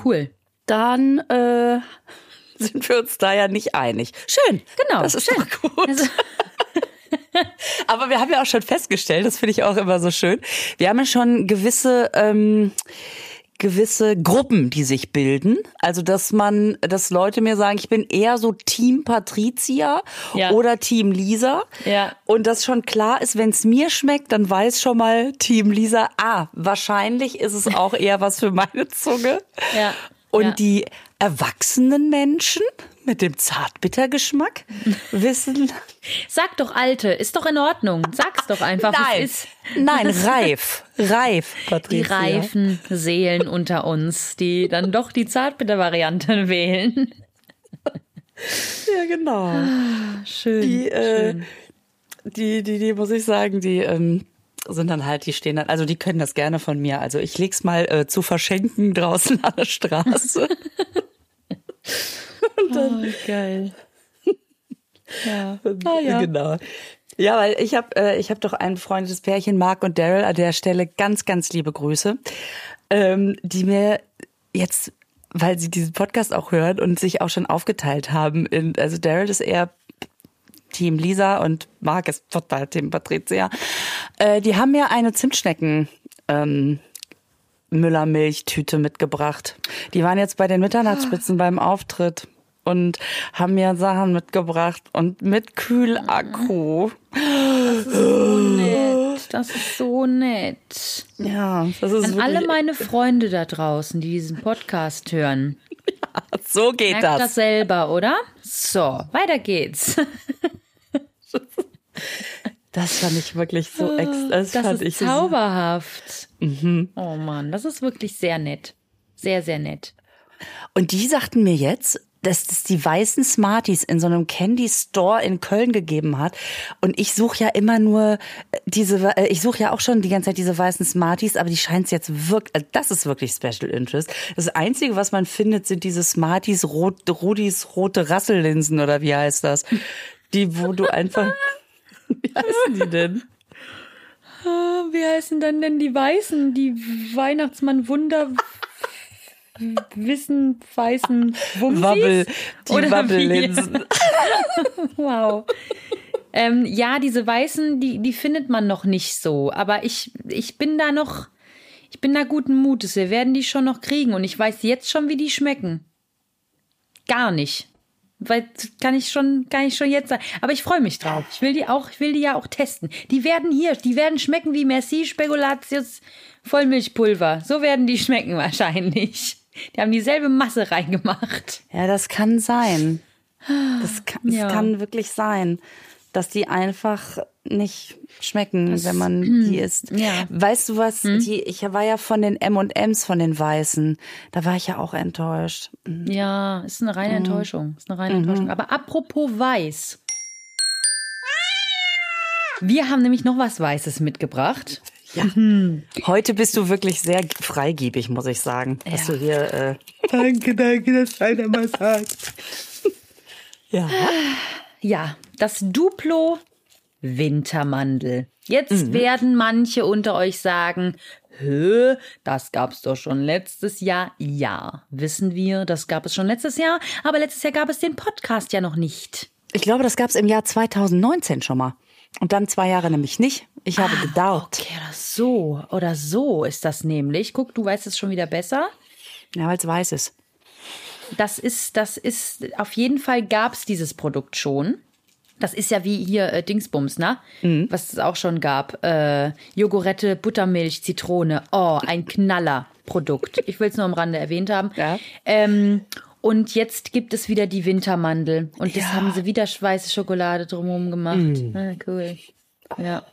cool. dann äh, sind wir uns da ja nicht einig. Schön. Genau, Das ist schön. doch gut. Also, Aber wir haben ja auch schon festgestellt, das finde ich auch immer so schön. Wir haben ja schon gewisse ähm, gewisse Gruppen, die sich bilden. Also dass man, dass Leute mir sagen, ich bin eher so Team Patricia Ja. oder Team Lisa. Ja. Und das schon klar ist, wenn es mir schmeckt, dann weiß schon mal Team Lisa, ah, wahrscheinlich ist es auch eher was für meine Zunge. Ja. Und Ja. die erwachsenen Menschen mit dem Zartbittergeschmack wissen, sag doch Alte, ist doch in Ordnung. Sag's doch einfach. nein, Es ist nein, reif, reif, die Patricia. reifen Seelen unter uns, die dann doch die Zartbitter-Variante wählen. Ja, genau. Schön. Die, äh, schön. die, die, die, muss ich sagen, die ähm, sind dann halt, die stehen dann, also die können das gerne von mir. Also ich leg's mal äh, zu verschenken draußen an der Straße. Oh, geil. Ja. Ah, ja. Genau. Ja, weil ich habe äh, ich hab doch ein befreundetes Pärchen, Mark und Daryl, an der Stelle ganz, ganz liebe Grüße, ähm, die mir jetzt, weil sie diesen Podcast auch hören und sich auch schon aufgeteilt haben, in, also Daryl ist eher Team Lisa und Mark ist total Team Patricia. Äh, die haben mir eine Zimtschnecken ähm, Müllermilchtüte mitgebracht. Die waren jetzt bei den Mitternachtsspitzen beim Auftritt und haben mir Sachen mitgebracht und mit Kühlakku. So nett. Das ist so nett. Ja, das ist An alle meine Freunde da draußen, die diesen Podcast hören. so geht Merkt das das. selber, oder? So, weiter geht's. Das fand ich wirklich so ex das, Das fand ist ich so- zauberhaft. Oh Mann, das ist wirklich sehr nett. Sehr, sehr nett. Und die sagten mir jetzt, dass es die weißen Smarties in so einem Candy Store in Köln gegeben hat. Und ich suche ja immer nur diese, äh, ich suche ja auch schon die ganze Zeit diese weißen Smarties, aber die scheint es jetzt wirklich, das ist wirklich Special Interest. Das Einzige, was man findet, sind diese Smarties, Rot, Rudis rote Rassellinsen oder wie heißt das? Die, wo du einfach, wie heißen die denn? Wie heißen dann denn die Weißen? Die Weihnachtsmann Wunder Wissen weißen Wumsis? Wabbel, die Oder? Wabbellinsen. Wow. Ähm, ja, diese Weißen, die, die findet man noch nicht so. Aber ich, ich bin da noch, ich bin da guten Mutes. Wir werden die schon noch kriegen. Und ich weiß jetzt schon, wie die schmecken. Gar nicht. Weil kann ich schon, kann ich schon jetzt sagen. Aber ich freue mich drauf. Ich will die auch, ich will die ja auch testen. Die werden hier, die werden schmecken wie Merci Spekulatius Vollmilchpulver. So werden die schmecken wahrscheinlich. Die haben dieselbe Masse reingemacht. Ja, das kann sein. Das kann, das Ja. kann wirklich sein, dass die einfach nicht schmecken, wenn man die isst. ja. Weißt du was? Die, ich war ja von den M&Ms von den Weißen. Da war ich ja auch enttäuscht. Ja, ist eine reine Enttäuschung. Ist eine reine Enttäuschung. Aber apropos weiß. Wir haben nämlich noch was Weißes mitgebracht. Ja. Heute bist du wirklich sehr freigebig, muss ich sagen. Dass Ja. du hier. Äh danke, danke, dass einer mal sagt. ja. Ja, das Duplo Wintermandel. Jetzt werden manche unter euch sagen, Hö, das gab's doch schon letztes Jahr. Ja, wissen wir, das gab es schon letztes Jahr, aber letztes Jahr gab es den Podcast ja noch nicht. Ich glaube, das gab es im Jahr 2019 schon mal. Und dann zwei Jahre nämlich nicht. Ich habe Ah, gedauert. Okay, oder so, oder so ist das nämlich. Guck, du weißt es schon wieder besser. Ja, weil es weiß ist. Das ist, das ist, auf jeden Fall gab's dieses Produkt schon. Das ist ja wie hier äh, Dingsbums, ne? Was es auch schon gab. Äh, Jogurette, Buttermilch, Zitrone. Oh, ein Knaller-Produkt. Ich will es nur am Rande erwähnt haben. Ja. Ähm, und jetzt gibt es wieder die Wintermandel. Und das Ja. haben sie wieder weiße Schokolade drumherum gemacht. Ah, cool. Ja.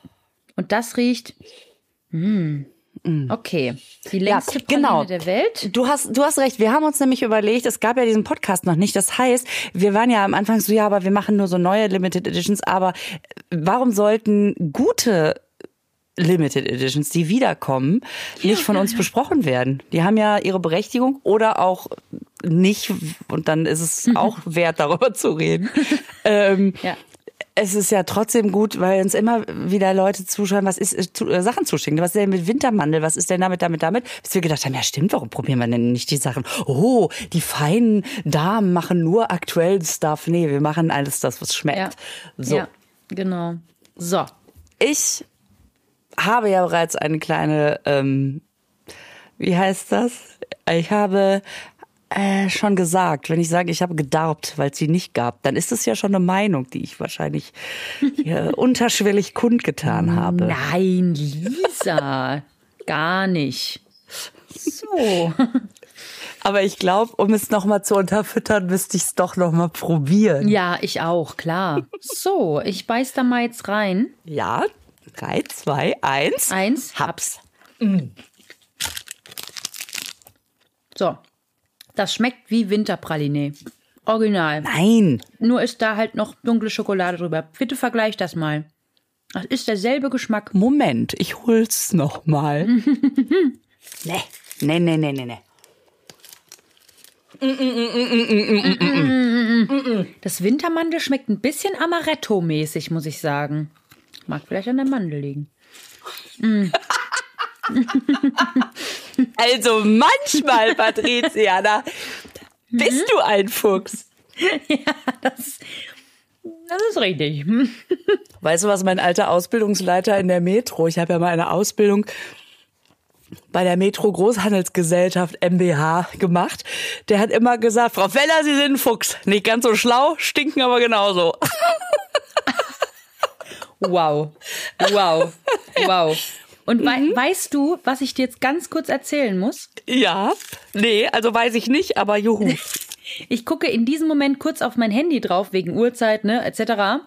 Und das riecht. Mm. Okay. Die längste Praline genau. der Welt. Du hast, du hast recht. Wir haben uns nämlich überlegt, es gab ja diesen Podcast noch nicht. Das heißt, wir waren ja am Anfang so, ja, aber wir machen nur so neue Limited Editions. Aber warum sollten gute Limited Editions, die wiederkommen, nicht von uns besprochen werden? Die haben ja ihre Berechtigung oder auch nicht. Und dann ist es auch wert, darüber zu reden. ähm, Ja. Es ist ja trotzdem gut, weil uns immer wieder Leute zuschauen, was ist äh, zu, äh, Sachen zuschicken. Was ist denn mit Wintermandel? Was ist denn damit, damit, damit? Bis wir gedacht haben, ja stimmt, warum probieren wir denn nicht die Sachen? Oh, die feinen Damen machen nur aktuellen Stuff. Nee, wir machen alles das, was schmeckt. Ja. So. Ja, genau. So. Ich habe ja bereits eine kleine, ähm, wie heißt das? Ich habe äh, schon gesagt, wenn ich sage, ich habe gedarbt, weil es sie nicht gab, dann ist es ja schon eine Meinung, die ich wahrscheinlich hier unterschwellig kundgetan habe. Nein, Lisa. Gar nicht. So. Aber ich glaube, um es nochmal zu unterfüttern, müsste ich es doch nochmal probieren. Ja, ich auch, klar. So, ich beiß da mal jetzt rein. Ja, drei, zwei, eins. Eins. Hab's. So. Das schmeckt wie Winterpraline. Original. Nein. Nur ist da halt noch dunkle Schokolade drüber. Bitte vergleich das mal. Das ist derselbe Geschmack. Moment, ich hol's nochmal. nee. Nee, nee, nee, nee, nee. Das Wintermandel schmeckt ein bisschen Amaretto-mäßig, muss ich sagen. Mag vielleicht an der Mandel liegen. Also manchmal, Patriziana, bist du ein Fuchs. Das, das ist richtig. Weißt du, was mein alter Ausbildungsleiter in der Metro, ich habe ja mal eine Ausbildung bei der Metro Großhandelsgesellschaft MBH gemacht. Der hat immer gesagt, Frau Feller, Sie sind ein Fuchs. Nicht ganz so schlau, stinken aber genauso. Wow. Wow. Wow. Und wei weißt du, was ich dir jetzt ganz kurz erzählen muss? Ja, nee, also weiß ich nicht, aber juhu. Ich gucke in diesem Moment kurz auf mein Handy drauf, wegen Uhrzeit, ne, etc.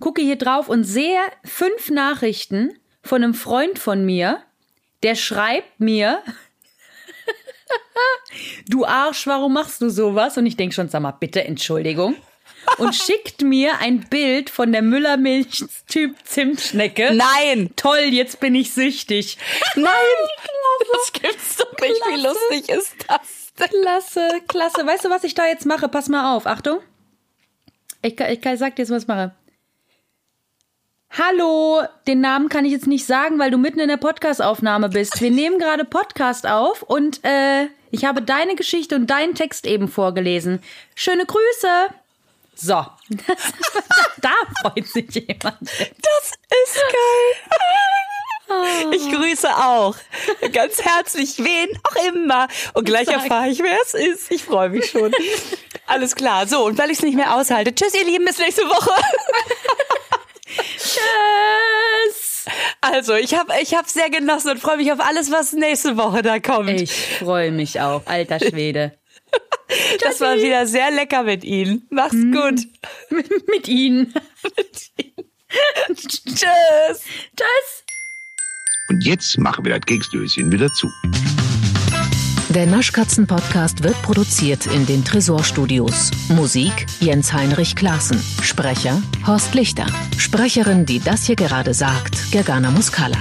Gucke hier drauf und sehe fünf Nachrichten von einem Freund von mir, der schreibt mir, du Arsch, warum machst du sowas? Und ich denke schon, sag mal, bitte Entschuldigung. Und schickt mir ein Bild von der Müllermilch-Typ Zimtschnecke. Nein! Toll, jetzt bin ich süchtig. Nein! Das gibt's doch nicht. Wie Klasse. lustig ist das? Klasse, klasse. Weißt du, was ich da jetzt mache? Pass mal auf. Achtung. Ich, ich kann- sag dir jetzt, was ich mache. Hallo, den Namen kann ich jetzt nicht sagen, weil du mitten in der Podcastaufnahme bist. Wir nehmen gerade Podcast auf und äh, ich habe deine Geschichte und deinen Text eben vorgelesen. Schöne Grüße. So, da freut sich jemand. Das ist geil. Ich grüße auch. Ganz herzlich, wen auch immer. Und gleich erfahre ich, wer es ist. Ich freue mich schon. Alles klar. So, und weil ich es nicht mehr aushalte. Tschüss, ihr Lieben, bis nächste Woche. Tschüss. Also, ich habe ich hab sehr genossen und freue mich auf alles, was nächste Woche da kommt. Ich freue mich auch, alter Schwede. Das war wieder sehr lecker mit Ihnen. Macht's gut. Mit Ihnen. Tschüss. Tschüss. Und jetzt machen wir das Keksdöschen wieder zu. Der Naschkatzen-Podcast wird produziert in den Tresorstudios. Musik Jens Heinrich Klaassen. Sprecher Horst Lichter. Sprecherin, die das hier gerade sagt, Gergana Muscala.